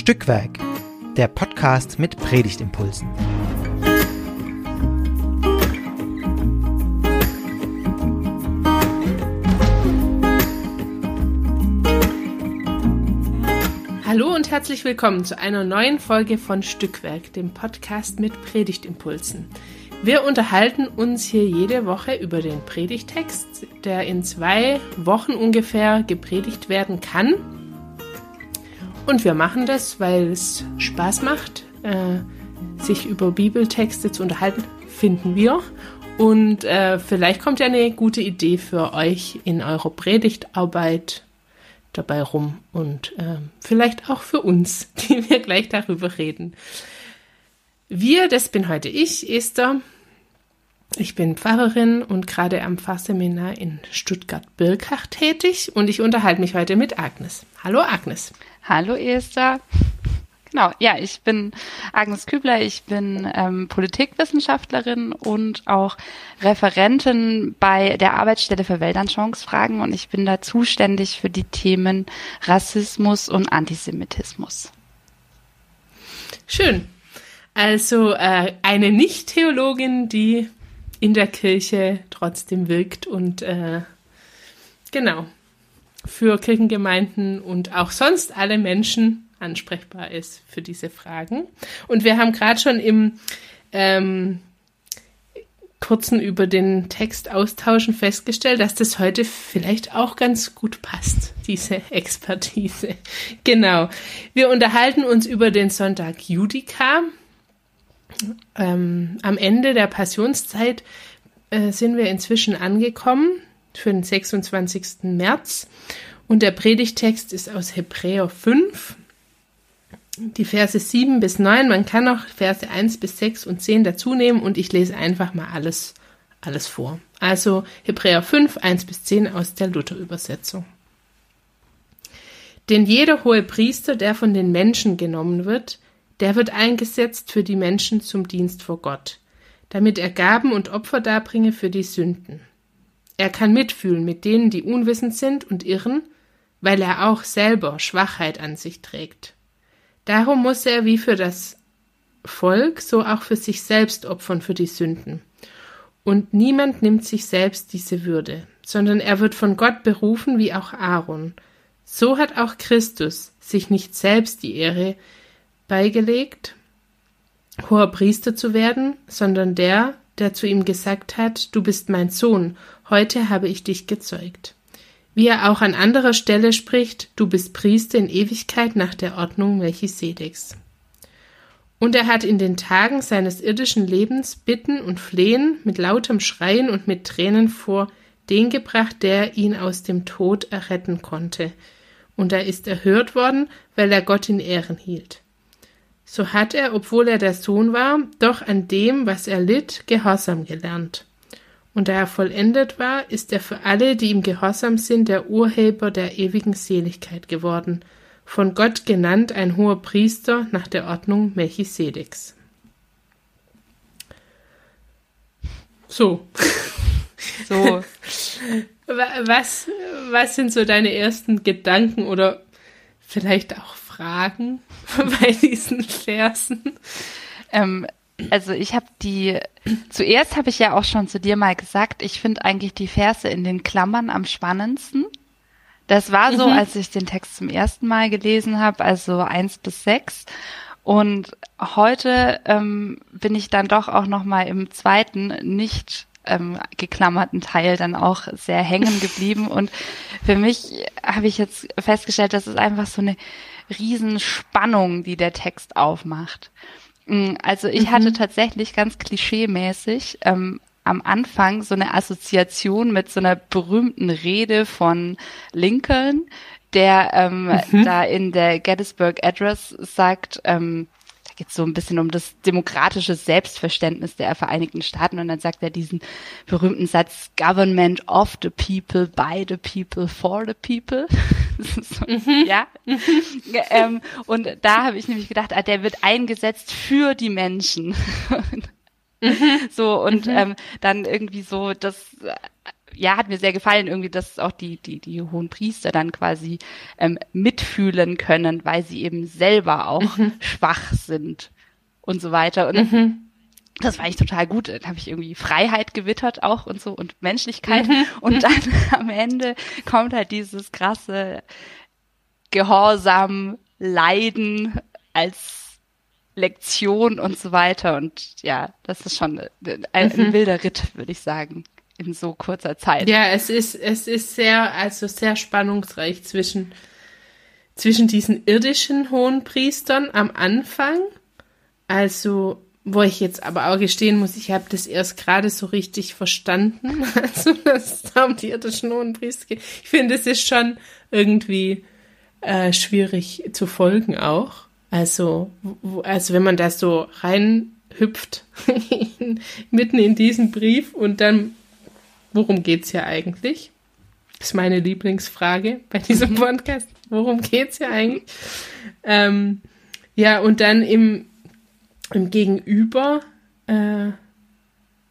Stückwerk, der Podcast mit Predigtimpulsen. Hallo und herzlich willkommen zu einer neuen Folge von Stückwerk, dem Podcast mit Predigtimpulsen. Wir unterhalten uns hier jede Woche über den Predigtext, der in zwei Wochen ungefähr gepredigt werden kann. Und wir machen das, weil es Spaß macht, äh, sich über Bibeltexte zu unterhalten, finden wir. Und äh, vielleicht kommt ja eine gute Idee für euch in eurer Predigtarbeit dabei rum und äh, vielleicht auch für uns, die wir gleich darüber reden. Wir, das bin heute ich, Esther. Ich bin Pfarrerin und gerade am Pfarrseminar in Stuttgart-Birkach tätig und ich unterhalte mich heute mit Agnes. Hallo Agnes. Hallo Esther. Genau, ja, ich bin Agnes Kübler, ich bin ähm, Politikwissenschaftlerin und auch Referentin bei der Arbeitsstelle für Weltanschauungsfragen und ich bin da zuständig für die Themen Rassismus und Antisemitismus. Schön. Also äh, eine Nicht-Theologin, die in der Kirche trotzdem wirkt und äh, genau für Kirchengemeinden und auch sonst alle Menschen ansprechbar ist für diese Fragen. Und wir haben gerade schon im ähm, kurzen über den Text austauschen festgestellt, dass das heute vielleicht auch ganz gut passt, diese Expertise. Genau. Wir unterhalten uns über den Sonntag Judica, ähm, am Ende der Passionszeit äh, sind wir inzwischen angekommen für den 26. März und der Predigtext ist aus Hebräer 5, die Verse 7 bis 9. Man kann auch Verse 1 bis 6 und 10 dazu nehmen und ich lese einfach mal alles, alles vor. Also Hebräer 5, 1 bis 10 aus der Luther-Übersetzung. Denn jeder hohe Priester, der von den Menschen genommen wird, der wird eingesetzt für die Menschen zum Dienst vor Gott, damit er Gaben und Opfer darbringe für die Sünden. Er kann mitfühlen mit denen, die unwissend sind und irren, weil er auch selber Schwachheit an sich trägt. Darum muss er wie für das Volk, so auch für sich selbst opfern für die Sünden. Und niemand nimmt sich selbst diese Würde, sondern er wird von Gott berufen wie auch Aaron. So hat auch Christus sich nicht selbst die Ehre beigelegt, hoher Priester zu werden, sondern der, der zu ihm gesagt hat, du bist mein Sohn, heute habe ich dich gezeugt. Wie er auch an anderer Stelle spricht, du bist Priester in Ewigkeit nach der Ordnung Melchisedeks. Und er hat in den Tagen seines irdischen Lebens Bitten und Flehen mit lautem Schreien und mit Tränen vor den gebracht, der ihn aus dem Tod erretten konnte. Und er ist erhört worden, weil er Gott in Ehren hielt so hat er, obwohl er der Sohn war, doch an dem, was er litt, Gehorsam gelernt. Und da er vollendet war, ist er für alle, die ihm gehorsam sind, der Urheber der ewigen Seligkeit geworden, von Gott genannt ein hoher Priester nach der Ordnung Melchisedeks. So. So. Was, was sind so deine ersten Gedanken oder vielleicht auch Fragen bei diesen Versen? Ähm, also ich habe die, zuerst habe ich ja auch schon zu dir mal gesagt, ich finde eigentlich die Verse in den Klammern am spannendsten. Das war so, mhm. als ich den Text zum ersten Mal gelesen habe, also eins bis sechs. Und heute ähm, bin ich dann doch auch noch mal im zweiten nicht ähm, geklammerten Teil dann auch sehr hängen geblieben. Und für mich habe ich jetzt festgestellt, das ist einfach so eine Riesenspannung, die der Text aufmacht. Mm, also ich mhm. hatte tatsächlich ganz klischeemäßig ähm, am Anfang so eine Assoziation mit so einer berühmten Rede von Lincoln, der ähm, mhm. da in der Gettysburg Address sagt, ähm, geht so ein bisschen um das demokratische Selbstverständnis der Vereinigten Staaten und dann sagt er diesen berühmten Satz Government of the people, by the people, for the people. so, mhm. Ja. ähm, und da habe ich nämlich gedacht, ah, der wird eingesetzt für die Menschen. Mhm. So, und mhm. ähm, dann irgendwie so das ja, hat mir sehr gefallen irgendwie, dass auch die, die, die hohen Priester dann quasi ähm, mitfühlen können, weil sie eben selber auch mhm. schwach sind und so weiter. Und mhm. das war ich total gut. Dann habe ich irgendwie Freiheit gewittert auch und so und Menschlichkeit. Mhm. Und dann am Ende kommt halt dieses krasse Gehorsam, Leiden als Lektion und so weiter. Und ja, das ist schon ein, ein mhm. wilder Ritt, würde ich sagen in so kurzer Zeit. Ja, es ist, es ist sehr, also sehr spannungsreich zwischen, zwischen diesen irdischen hohen Priestern am Anfang, also wo ich jetzt aber auch gestehen muss, ich habe das erst gerade so richtig verstanden, also dass es da um die irdischen hohen Priester geht. Ich finde, es ist schon irgendwie äh, schwierig zu folgen auch. Also, also wenn man da so reinhüpft mitten in diesen Brief und dann worum geht's hier eigentlich? Das ist meine Lieblingsfrage bei diesem. Podcast. Worum geht's hier eigentlich? Ähm, ja, und dann im, im Gegenüber äh,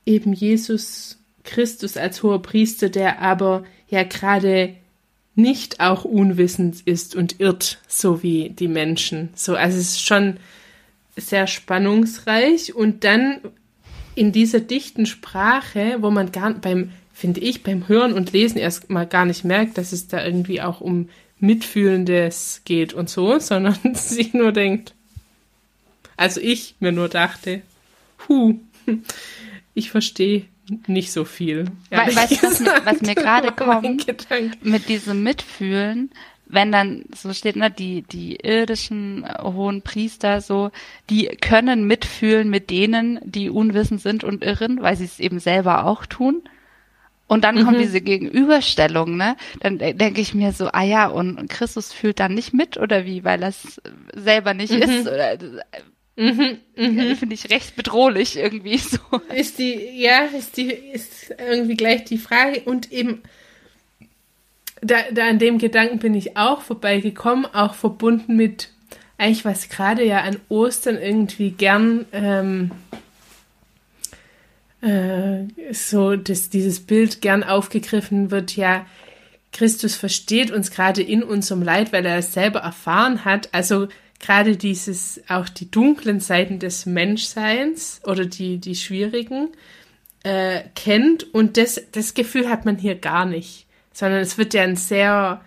eben Jesus Christus als hoher Priester, der aber ja gerade nicht auch unwissend ist und irrt, so wie die Menschen. So, also es ist schon sehr spannungsreich und dann in dieser dichten Sprache, wo man gar beim finde ich, beim Hören und Lesen erstmal gar nicht merkt, dass es da irgendwie auch um Mitfühlendes geht und so, sondern sich nur denkt, also ich mir nur dachte, hu, ich verstehe nicht so viel. Weißt du, was, mir, was mir gerade kommt mit diesem Mitfühlen, wenn dann so steht, ne, die, die irdischen hohen Priester so, die können mitfühlen mit denen, die unwissend sind und irren, weil sie es eben selber auch tun. Und dann mhm. kommt diese Gegenüberstellung, ne? Dann denke ich mir so, ah ja, und Christus fühlt dann nicht mit oder wie, weil das selber nicht mhm. ist oder mhm, mhm. finde ich recht bedrohlich irgendwie so. Ist die, ja, ist die, ist irgendwie gleich die Frage und eben da, da an dem Gedanken bin ich auch vorbeigekommen, auch verbunden mit eigentlich was gerade ja an Ostern irgendwie gern ähm, äh, so, dass dieses Bild gern aufgegriffen wird, ja, Christus versteht uns gerade in unserem Leid, weil er es selber erfahren hat. Also gerade dieses, auch die dunklen Seiten des Menschseins oder die, die schwierigen, äh, kennt. Und das, das Gefühl hat man hier gar nicht, sondern es wird ja ein sehr,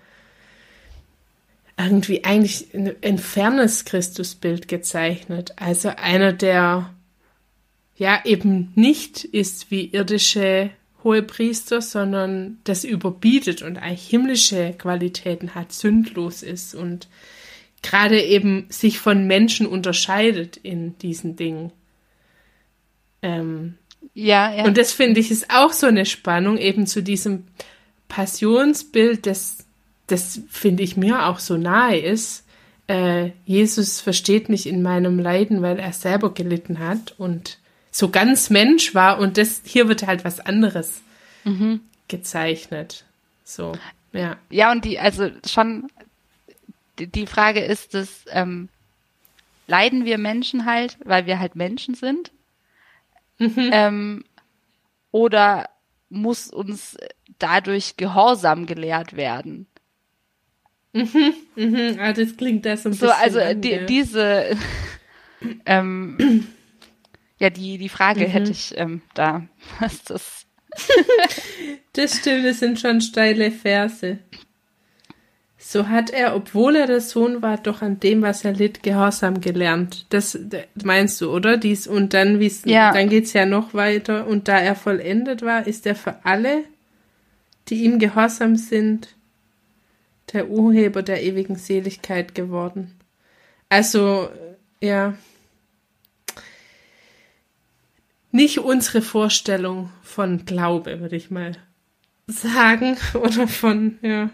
irgendwie eigentlich ein, ein fernes Christusbild gezeichnet. Also einer, der ja eben nicht ist wie irdische Hohepriester, sondern das überbietet und eigentlich himmlische Qualitäten hat, sündlos ist und gerade eben sich von Menschen unterscheidet in diesen Dingen. Ähm, ja, ja. Und das finde ich ist auch so eine Spannung eben zu diesem Passionsbild, das, das finde ich mir auch so nahe ist. Äh, Jesus versteht mich in meinem Leiden, weil er selber gelitten hat und so ganz Mensch war und das hier wird halt was anderes mhm. gezeichnet. So, ja. Ja, und die, also schon, die, Frage ist, dass ähm, leiden wir Menschen halt, weil wir halt Menschen sind? Mhm. Ähm, oder muss uns dadurch Gehorsam gelehrt werden? Mhm, mhm. Ah, das klingt das so ein bisschen. So, also die, diese ähm, ja, die, die Frage mhm. hätte ich ähm, da. Was das? das stimmt, es sind schon steile Verse. So hat er, obwohl er der Sohn war, doch an dem, was er litt, Gehorsam gelernt. Das meinst du, oder? Dies und dann, wie's, ja. dann geht's ja noch weiter. Und da er vollendet war, ist er für alle, die ihm gehorsam sind, der Urheber der ewigen Seligkeit geworden. Also, ja nicht unsere Vorstellung von Glaube, würde ich mal sagen. Oder von, ja.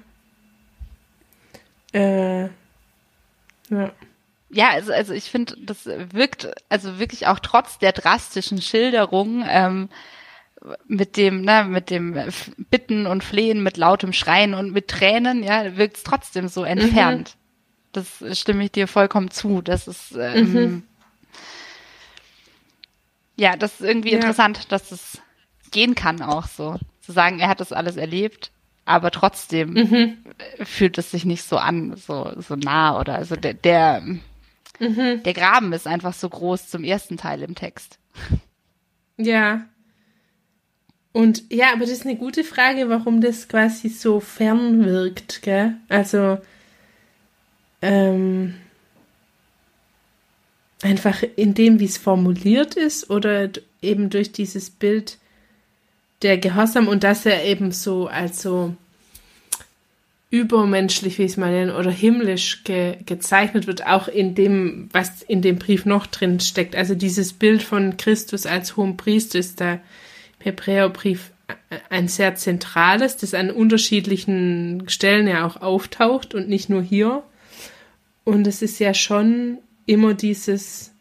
Äh, ja. Ja, also, also ich finde, das wirkt also wirklich auch trotz der drastischen Schilderung ähm, mit dem, ne, mit dem Bitten und Flehen, mit lautem Schreien und mit Tränen, ja, wirkt es trotzdem so entfernt. Mhm. Das stimme ich dir vollkommen zu. Das ist ähm, mhm. Ja, das ist irgendwie ja. interessant, dass es gehen kann auch so. zu sagen, er hat das alles erlebt, aber trotzdem mhm. fühlt es sich nicht so an, so, so nah oder also der, der, mhm. der Graben ist einfach so groß zum ersten Teil im Text. Ja. Und ja, aber das ist eine gute Frage, warum das quasi so fern wirkt, gell? Also, ähm, einfach in dem, wie es formuliert ist oder eben durch dieses Bild der Gehorsam und dass er eben so als so übermenschlich, wie ich es mal nenne, oder himmlisch ge gezeichnet wird, auch in dem, was in dem Brief noch drin steckt. Also dieses Bild von Christus als hohen Priester ist im Hebräerbrief ein sehr zentrales, das an unterschiedlichen Stellen ja auch auftaucht und nicht nur hier. Und es ist ja schon immer dieses,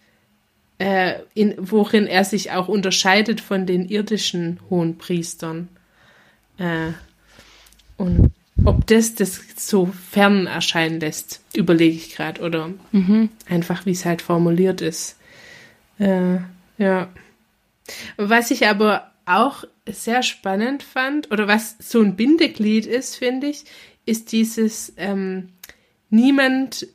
äh, in, worin er sich auch unterscheidet von den irdischen hohen Priestern. Äh, und ob das das so fern erscheinen lässt, überlege ich gerade. Oder mhm. einfach, wie es halt formuliert ist. Äh, ja. Was ich aber auch sehr spannend fand, oder was so ein Bindeglied ist, finde ich, ist dieses, ähm, niemand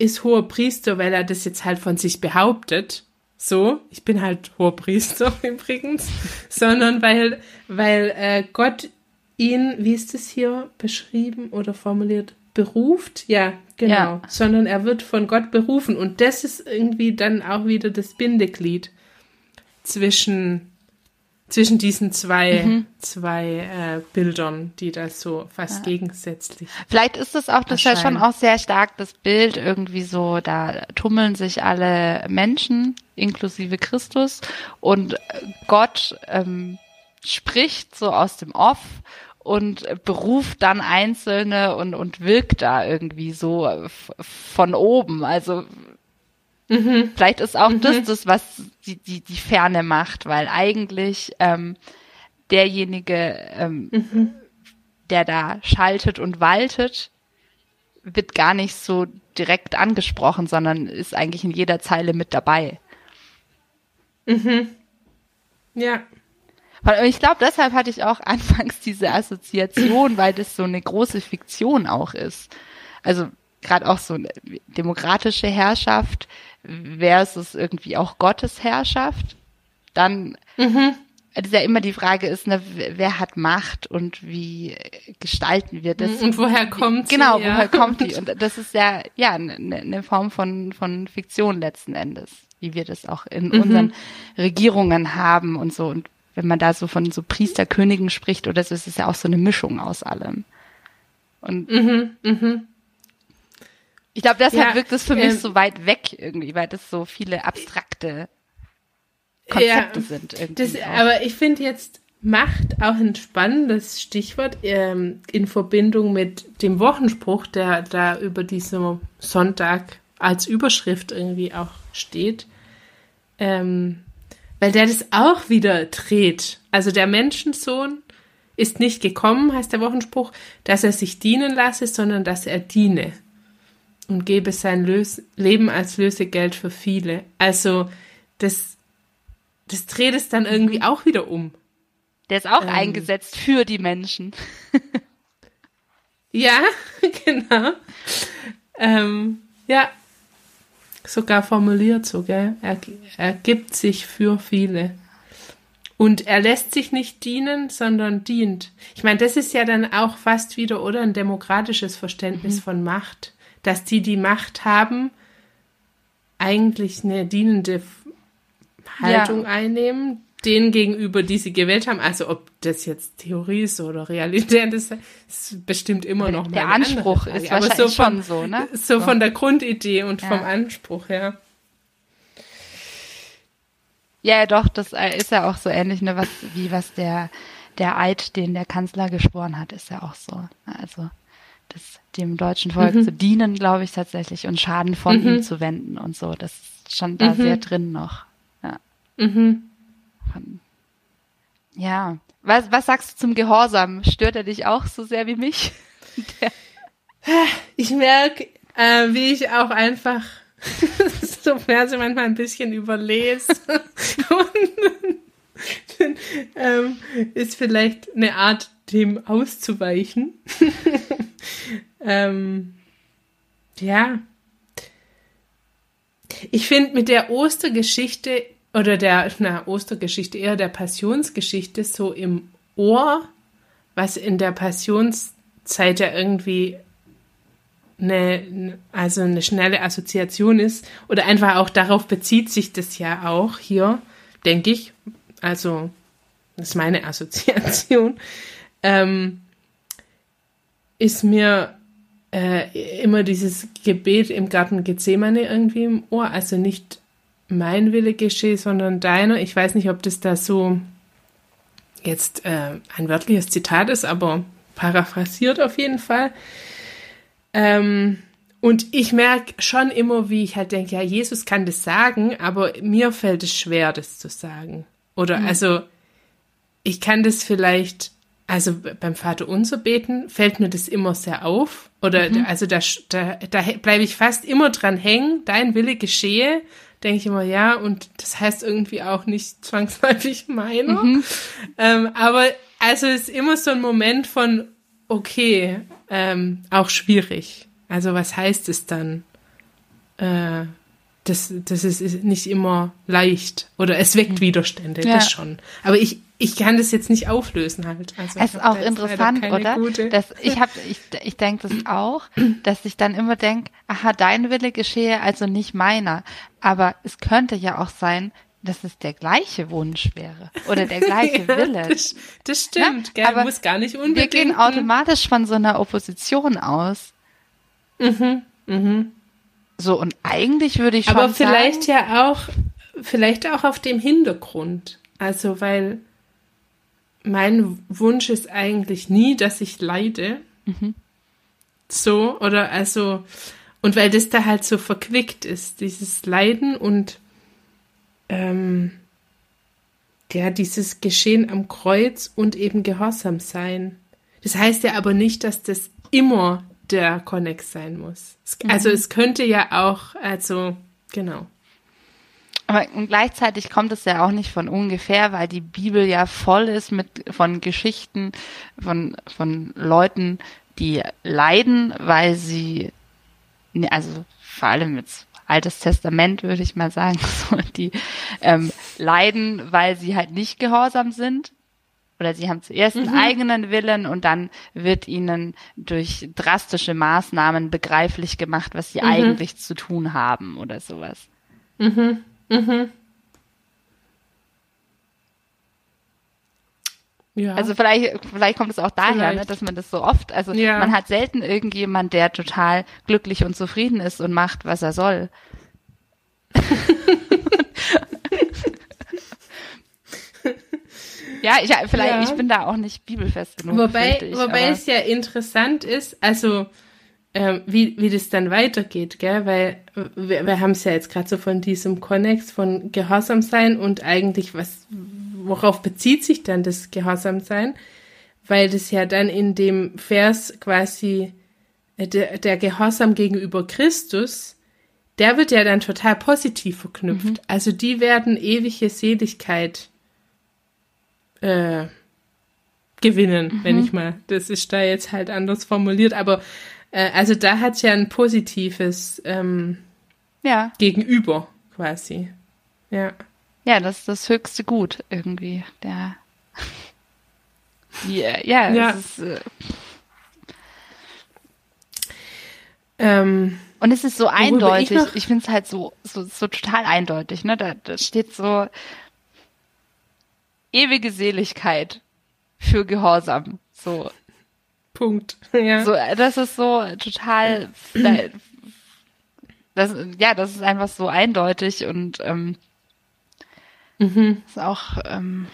ist hoher Priester, weil er das jetzt halt von sich behauptet. So, ich bin halt hoher Priester übrigens, sondern weil, weil äh, Gott ihn, wie ist es hier beschrieben oder formuliert, beruft? Ja, genau. Ja. Sondern er wird von Gott berufen. Und das ist irgendwie dann auch wieder das Bindeglied zwischen zwischen diesen zwei, mhm. zwei äh, Bildern, die da so fast ja. gegensätzlich. Vielleicht ist es auch, das ist ja schon auch sehr stark das Bild irgendwie so, da tummeln sich alle Menschen, inklusive Christus, und Gott ähm, spricht so aus dem Off und beruft dann Einzelne und, und wirkt da irgendwie so von oben. Also Mhm. Vielleicht ist auch mhm. das das, was die, die, die Ferne macht, weil eigentlich ähm, derjenige, ähm, mhm. der da schaltet und waltet, wird gar nicht so direkt angesprochen, sondern ist eigentlich in jeder Zeile mit dabei. Mhm. Ja. Und ich glaube, deshalb hatte ich auch anfangs diese Assoziation, weil das so eine große Fiktion auch ist. Also gerade auch so eine demokratische Herrschaft versus irgendwie auch Gottes Herrschaft, dann mhm. ist ja immer die Frage ist, ne, wer hat Macht und wie gestalten wir das? Und woher kommt sie? Genau, ja. woher kommt die? Und das ist ja, ja, eine ne Form von, von Fiktion letzten Endes, wie wir das auch in mhm. unseren Regierungen haben und so. Und wenn man da so von so Priesterkönigen spricht oder so, ist es ja auch so eine Mischung aus allem. Und mhm, mhm. Ich glaube, deshalb ja, wirkt es für mich ähm, so weit weg irgendwie, weil das so viele abstrakte Konzepte ja, sind. Irgendwie das, aber ich finde jetzt Macht auch ein spannendes Stichwort ähm, in Verbindung mit dem Wochenspruch, der da über diesem Sonntag als Überschrift irgendwie auch steht. Ähm, weil der das auch wieder dreht. Also der Menschensohn ist nicht gekommen, heißt der Wochenspruch, dass er sich dienen lasse, sondern dass er diene und gebe sein Lös Leben als Lösegeld für viele. Also das, das dreht es dann irgendwie mhm. auch wieder um. Der ist auch ähm, eingesetzt für die Menschen. ja, genau. Ähm, ja, sogar formuliert so, gell? Er, er gibt sich für viele. Und er lässt sich nicht dienen, sondern dient. Ich meine, das ist ja dann auch fast wieder, oder, ein demokratisches Verständnis mhm. von Macht dass die, die Macht haben, eigentlich eine dienende Haltung ja. einnehmen, denen gegenüber, die sie gewählt haben. Also ob das jetzt Theorie ist oder Realität ist, ist bestimmt immer noch der Anspruch ist aber so von, schon so, ne? So, so, von der Grundidee und ja. vom Anspruch her. Ja, doch, das äh, ist ja auch so ähnlich, ne, was, wie was der, der Eid, den der Kanzler geschworen hat, ist ja auch so. Ne? Also das, dem deutschen Volk mhm. zu dienen, glaube ich tatsächlich, und Schaden von mhm. ihm zu wenden und so. Das ist schon da mhm. sehr drin noch. Ja. Mhm. ja. Was, was sagst du zum Gehorsam? Stört er dich auch so sehr wie mich? ich merke, äh, wie ich auch einfach so Verse manchmal ein bisschen überlese und ähm, ist vielleicht eine Art, dem auszuweichen. Ähm, ja. Ich finde mit der Ostergeschichte oder der, na, Ostergeschichte, eher der Passionsgeschichte so im Ohr, was in der Passionszeit ja irgendwie eine, also eine schnelle Assoziation ist oder einfach auch darauf bezieht sich das ja auch hier, denke ich. Also, das ist meine Assoziation. Ähm, ist mir äh, immer dieses Gebet im Garten Gethsemane irgendwie im Ohr. Also nicht mein Wille geschehe, sondern deiner. Ich weiß nicht, ob das da so jetzt äh, ein wörtliches Zitat ist, aber paraphrasiert auf jeden Fall. Ähm, und ich merke schon immer, wie ich halt denke, ja, Jesus kann das sagen, aber mir fällt es schwer, das zu sagen. Oder mhm. also, ich kann das vielleicht, also beim Vater unser beten, fällt mir das immer sehr auf. Oder mhm. also da, da, da bleibe ich fast immer dran hängen, dein Wille geschehe, denke ich immer, ja, und das heißt irgendwie auch nicht zwangsläufig meiner. Mhm. Ähm, aber also es ist immer so ein Moment von, okay, ähm, auch schwierig. Also was heißt es dann? Äh, das, das ist nicht immer leicht oder es weckt mhm. Widerstände, ja. das schon. Aber ich, ich kann das jetzt nicht auflösen halt. Also es ist auch interessant, oder? Dass ich habe, ich, ich denke das auch, dass ich dann immer denke, aha, dein Wille geschehe, also nicht meiner. Aber es könnte ja auch sein, dass es der gleiche Wunsch wäre oder der gleiche ja, Wille. Das, das stimmt, ja? gell? aber muss gar nicht unbedingt. Wir gehen automatisch von so einer Opposition aus. Mhm, mhm. So und eigentlich würde ich schon Aber vielleicht sagen, ja auch, vielleicht auch auf dem Hintergrund. Also weil mein Wunsch ist eigentlich nie, dass ich leide. Mhm. So oder also und weil das da halt so verquickt ist, dieses Leiden und ähm, ja, dieses Geschehen am Kreuz und eben Gehorsam sein. Das heißt ja aber nicht, dass das immer der Konnex sein muss. Also mhm. es könnte ja auch, also genau. Aber gleichzeitig kommt es ja auch nicht von ungefähr, weil die Bibel ja voll ist mit von Geschichten von von Leuten, die leiden, weil sie also vor allem jetzt Altes Testament, würde ich mal sagen, so, die ähm, leiden, weil sie halt nicht gehorsam sind. Oder sie haben zuerst mhm. einen eigenen Willen und dann wird ihnen durch drastische Maßnahmen begreiflich gemacht, was sie mhm. eigentlich zu tun haben oder sowas. Mhm. Mhm. Ja. Also vielleicht, vielleicht kommt es auch daher, ne, dass man das so oft, also ja. man hat selten irgendjemand, der total glücklich und zufrieden ist und macht, was er soll. ja, ich, vielleicht, ja. ich bin da auch nicht bibelfest genug. Wobei, ich, wobei es ja interessant ist, also ähm, wie, wie das dann weitergeht, gell? Weil wir, wir haben es ja jetzt gerade so von diesem Konnex von Gehorsam sein und eigentlich was worauf bezieht sich dann das Gehorsamsein? Weil das ja dann in dem Vers quasi äh, der, der Gehorsam gegenüber Christus, der wird ja dann total positiv verknüpft. Mhm. Also die werden ewige Seligkeit äh, gewinnen, mhm. wenn ich mal, das ist da jetzt halt anders formuliert, aber äh, also da hat es ja ein positives ähm, ja. Gegenüber quasi. Ja. Ja, das ist das höchste Gut irgendwie. Der. Die, äh, ja, ja. Ist, äh, ähm, und es ist so eindeutig. Ich, ich finde es halt so, so, so total eindeutig. Ne? Da, da steht so ewige Seligkeit für Gehorsam. So. Punkt. Ja. So, das ist so total. Das, ja, das ist einfach so eindeutig und ähm, Mhm. Ist auch ähm,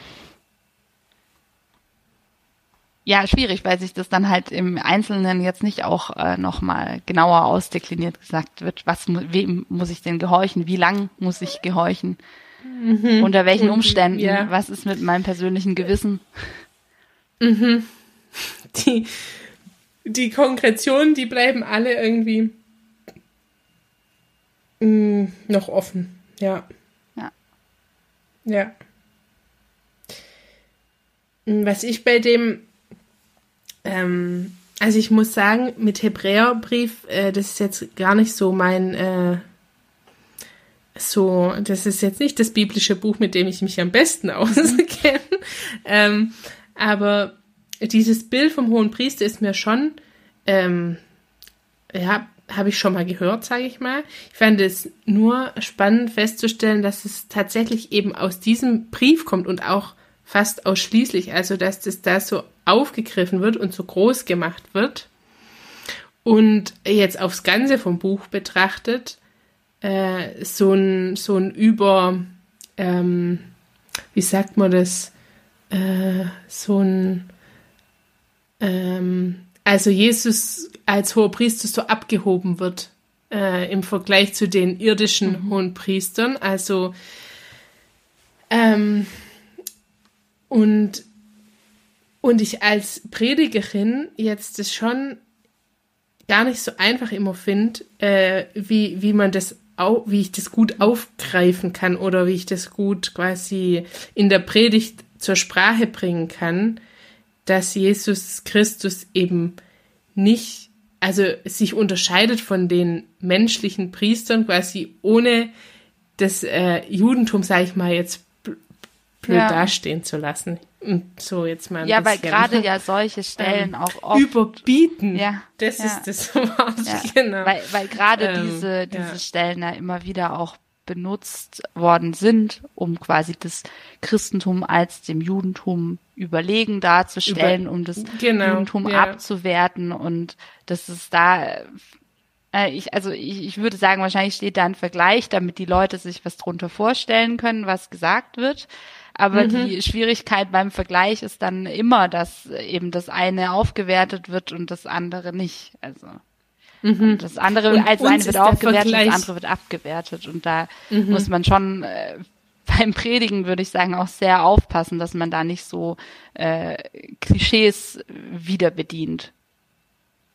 ja schwierig, weil sich das dann halt im Einzelnen jetzt nicht auch äh, nochmal genauer ausdekliniert gesagt wird, was wem muss ich denn gehorchen, wie lang muss ich gehorchen, mhm. unter welchen mhm. Umständen, ja. was ist mit meinem persönlichen Gewissen. Mhm. Die, die Konkretionen, die bleiben alle irgendwie mh, mm, noch offen, ja. Ja. was ich bei dem, ähm, also ich muss sagen, mit Hebräerbrief, äh, das ist jetzt gar nicht so mein, äh, so, das ist jetzt nicht das biblische Buch, mit dem ich mich am besten auskenne, ähm, aber dieses Bild vom hohen Priester ist mir schon, ähm, ja, habe ich schon mal gehört, sage ich mal. Ich fand es nur spannend festzustellen, dass es tatsächlich eben aus diesem Brief kommt und auch fast ausschließlich, also dass das da so aufgegriffen wird und so groß gemacht wird. Und jetzt aufs Ganze vom Buch betrachtet, äh, so ein, so ein über, ähm, wie sagt man das, äh, so ein, ähm, also Jesus als hoher Priester so abgehoben wird äh, im Vergleich zu den irdischen mhm. hohen Priestern. Also ähm, und, und ich als Predigerin jetzt das schon gar nicht so einfach immer finde, äh, wie, wie man das au wie ich das gut aufgreifen kann oder wie ich das gut quasi in der Predigt zur Sprache bringen kann, dass Jesus Christus eben nicht, also sich unterscheidet von den menschlichen Priestern quasi ohne das äh, Judentum, sage ich mal, jetzt blöd ja. dastehen zu lassen. Und so jetzt mal ein Ja, bisschen. weil gerade ja solche Stellen ähm, auch oft überbieten. Ja, das ja. ist das Wort, ja. genau. Weil, weil gerade Ähm, diese, diese. Stellen ja immer wieder auch benutzt worden sind, um quasi das Christentum als dem Judentum überlegen darzustellen, Über- um das genau, Judentum ja. abzuwerten und das ist da äh, ich, also ich, ich würde sagen, wahrscheinlich steht da ein Vergleich, damit die Leute sich was drunter vorstellen können, was gesagt wird. Aber Mhm. die Schwierigkeit beim Vergleich ist dann immer, dass eben das eine aufgewertet wird und das andere nicht. Also Mhm. das andere, Und also uns eine wird aufgewertet, Vergleich- das andere wird abgewertet. Und da Mhm. muss man schon äh, beim Predigen, würde ich sagen, auch sehr aufpassen, dass man da nicht so äh, Klischees wieder bedient.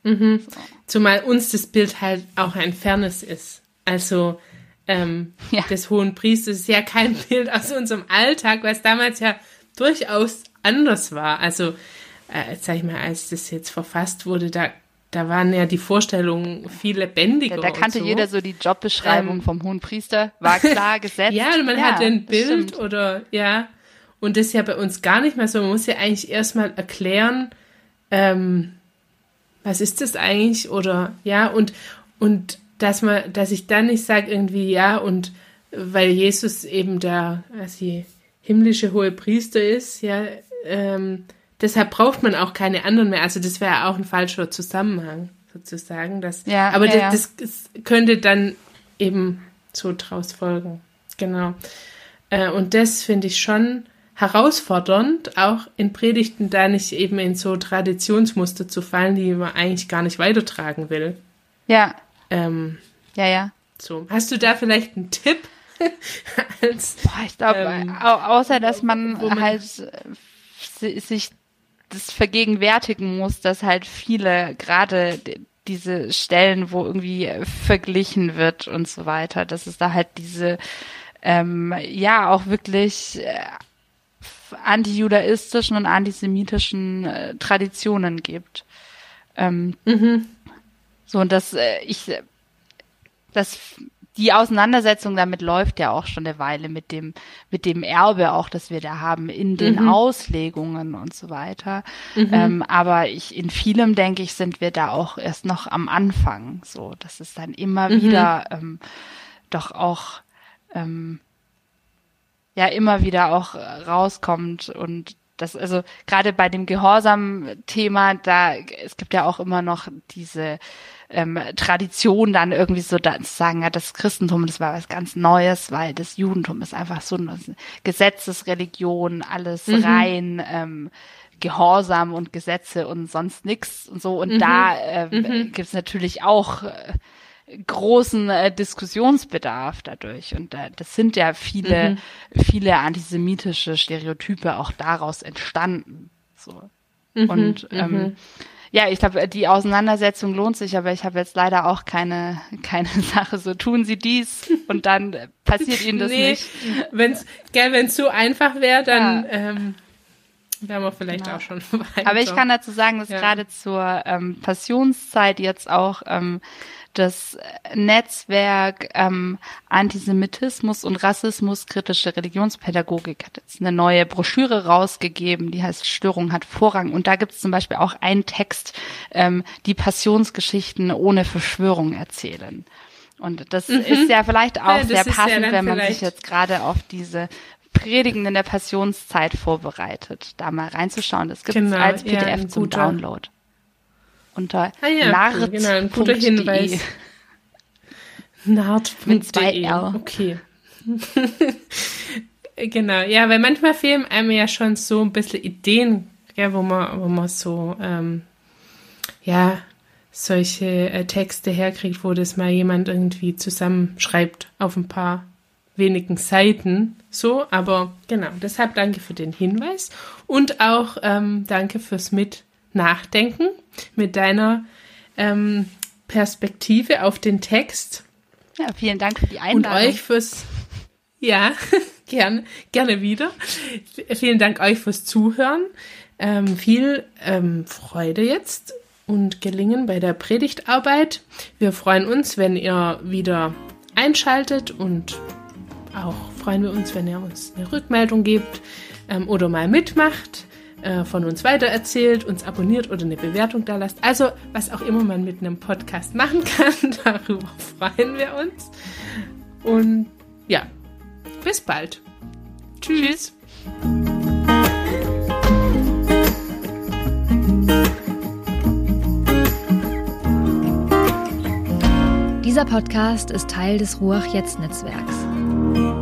Mhm. Zumal uns das Bild halt auch ein fernes ist. Also ähm, Ja. des hohen Priesters ist ja kein Bild aus unserem Alltag, was damals ja durchaus anders war. Also, äh, sag ich mal, als das jetzt verfasst wurde, da, da waren ja die Vorstellungen viel lebendiger. Da, da kannte so. jeder so die Jobbeschreibung Ähm, vom hohen Priester, war klar gesetzt. Ja, und man hat ein das Bild stimmt. oder ja. Und das ist ja bei uns gar nicht mehr so. Man muss ja eigentlich erstmal erklären, ähm, was ist das eigentlich? Oder ja, und, und dass man, dass ich dann nicht sage irgendwie, ja, und weil Jesus eben der also himmlische hohe Priester ist, ja, ähm, deshalb braucht man auch keine anderen mehr. Also das wäre auch ein falscher Zusammenhang, sozusagen. Das, Ja, aber ja, das, das könnte dann eben so draus folgen. Genau. Äh, und das finde ich schon herausfordernd, auch in Predigten da nicht eben in so Traditionsmuster zu fallen, die man eigentlich gar nicht weitertragen will. Ja, Ähm, ja, ja. so. Hast du da vielleicht einen Tipp? Als, Boah, ich glaube, Ähm, au außer dass man, man- halt äh, si- sich das vergegenwärtigen muss, dass halt viele gerade diese Stellen, wo irgendwie verglichen wird und so weiter, dass es da halt diese ähm, ja auch wirklich äh, antijudaistischen und antisemitischen äh, Traditionen gibt. Ähm, mhm. so, und das, äh, ich, das, die Auseinandersetzung damit läuft ja auch schon eine Weile mit dem, mit dem Erbe auch, das wir da haben in den Mhm. Auslegungen und so weiter. Mhm. Ähm, aber ich, in vielem denke ich, sind wir da auch erst noch am Anfang, so, dass es dann immer Mhm. wieder, ähm, doch auch, ähm, ja, immer wieder auch äh, rauskommt und das, also gerade bei dem Gehorsam-Thema, da es gibt ja auch immer noch diese ähm, Tradition, dann irgendwie so sagen, ja, das Christentum, das war was ganz Neues, weil das Judentum ist einfach so eine Gesetzesreligion, alles Mhm. rein, ähm, Gehorsam und Gesetze und sonst nix und so. Und Mhm. da ähm, Mhm. gibt's natürlich auch äh, großen äh, Diskussionsbedarf dadurch. Und da, das sind ja viele, Mhm. viele antisemitische Stereotype auch daraus entstanden. So. Mhm. Und ähm, Mhm. Ja, ich glaube, die Auseinandersetzung lohnt sich, aber ich habe jetzt leider auch keine, keine Sache. So tun Sie dies und dann äh, passiert Ihnen das nee, nicht. Wenn's, gell, wenn's so einfach wäre, dann, Ja. ähm, Wären wir vielleicht genau. auch schon weiter. Aber ich kann dazu sagen, dass ja. gerade zur ähm, Passionszeit jetzt auch ähm, das Netzwerk ähm, Antisemitismus und Rassismus kritische Religionspädagogik hat jetzt eine neue Broschüre rausgegeben, die heißt Störung hat Vorrang. Und da gibt es zum Beispiel auch einen Text, ähm, die Passionsgeschichten ohne Verschwörung erzählen. Und das mhm. ist ja vielleicht auch ja, sehr passend, ja wenn man sich jetzt gerade auf diese Predigen in der Passionszeit vorbereitet, da mal reinzuschauen. Das gibt es genau, als PDF ja, zum guter. Download. Unter ah, ja, nart. Genau, ein guter Hinweis. Nart.de. Okay. genau, ja, weil manchmal fehlen einem ja schon so ein bisschen Ideen, ja, wo man, wo man so, ähm, ja, solche äh, Texte herkriegt, wo das mal jemand irgendwie zusammenschreibt auf ein paar wenigen Seiten. So, aber genau, deshalb danke für den Hinweis und auch ähm, danke fürs Mitnachdenken mit deiner ähm, Perspektive auf den Text. Ja, vielen Dank für die Einladung. Und euch fürs, ja, gerne, gerne wieder. Vielen Dank euch fürs Zuhören. Ähm, viel ähm, Freude jetzt und Gelingen bei der Predigtarbeit. Wir freuen uns, wenn ihr wieder einschaltet und auch freuen wir uns, wenn ihr uns eine Rückmeldung gebt ähm, oder mal mitmacht, äh, von uns weitererzählt, uns abonniert oder eine Bewertung da lasst. Also was auch immer man mit einem Podcast machen kann, darüber freuen wir uns. Und ja, bis bald. Tschüss. Dieser Podcast ist Teil des Ruach Jetzt Netzwerks.